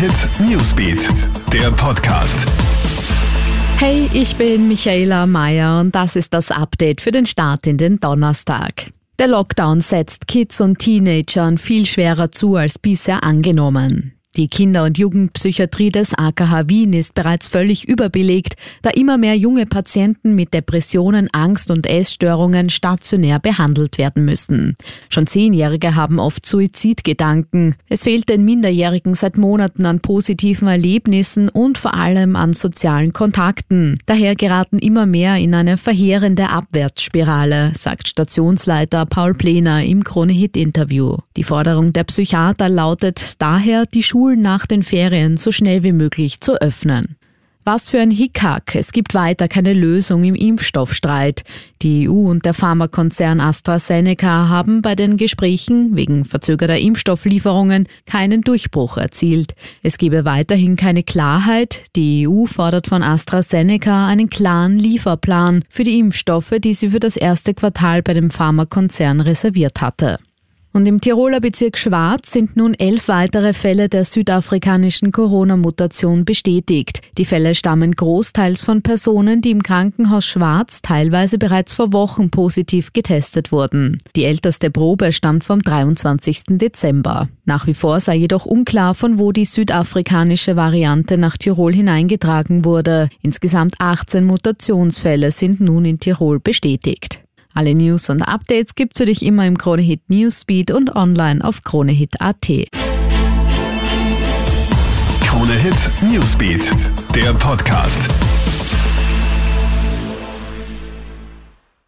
Hit Newsbeat, der Podcast. Hey, ich bin Michaela Mayer und das ist das Update für den Start in den Donnerstag. Der Lockdown setzt Kids und Teenagern viel schwerer zu als bisher angenommen. Die Kinder- und Jugendpsychiatrie des AKH Wien ist bereits völlig überbelegt, da immer mehr junge Patienten mit Depressionen, Angst und Essstörungen stationär behandelt werden müssen. Schon Zehnjährige haben oft Suizidgedanken. Es fehlt den Minderjährigen seit Monaten an positiven Erlebnissen und vor allem an sozialen Kontakten. Daher geraten immer mehr in eine verheerende Abwärtsspirale, sagt Stationsleiter Paul Plener im Krone-Hit-Interview. Die Forderung der Psychiater lautet daher, die Schule Schulen nach den Ferien so schnell wie möglich zu öffnen. Was für ein Hickhack. Es gibt weiter keine Lösung im Impfstoffstreit. Die EU und der Pharmakonzern AstraZeneca haben bei den Gesprächen wegen verzögerter Impfstofflieferungen keinen Durchbruch erzielt. Es gebe weiterhin keine Klarheit. Die EU fordert von AstraZeneca einen klaren Lieferplan für die Impfstoffe, die sie für das erste Quartal bei dem Pharmakonzern reserviert hatte. Und im Tiroler Bezirk Schwarz sind nun elf weitere Fälle der südafrikanischen Corona-Mutation bestätigt. Die Fälle stammen großteils von Personen, die im Krankenhaus Schwarz teilweise bereits vor Wochen positiv getestet wurden. Die älteste Probe stammt vom 23. Dezember. Nach wie vor sei jedoch unklar, von wo die südafrikanische Variante nach Tirol hineingetragen wurde. Insgesamt 18 Mutationsfälle sind nun in Tirol bestätigt. Alle News und Updates gibt's für dich immer im Kronehit Newsbeat und online auf kronehit.at. Kronehit Newsbeat, der Podcast.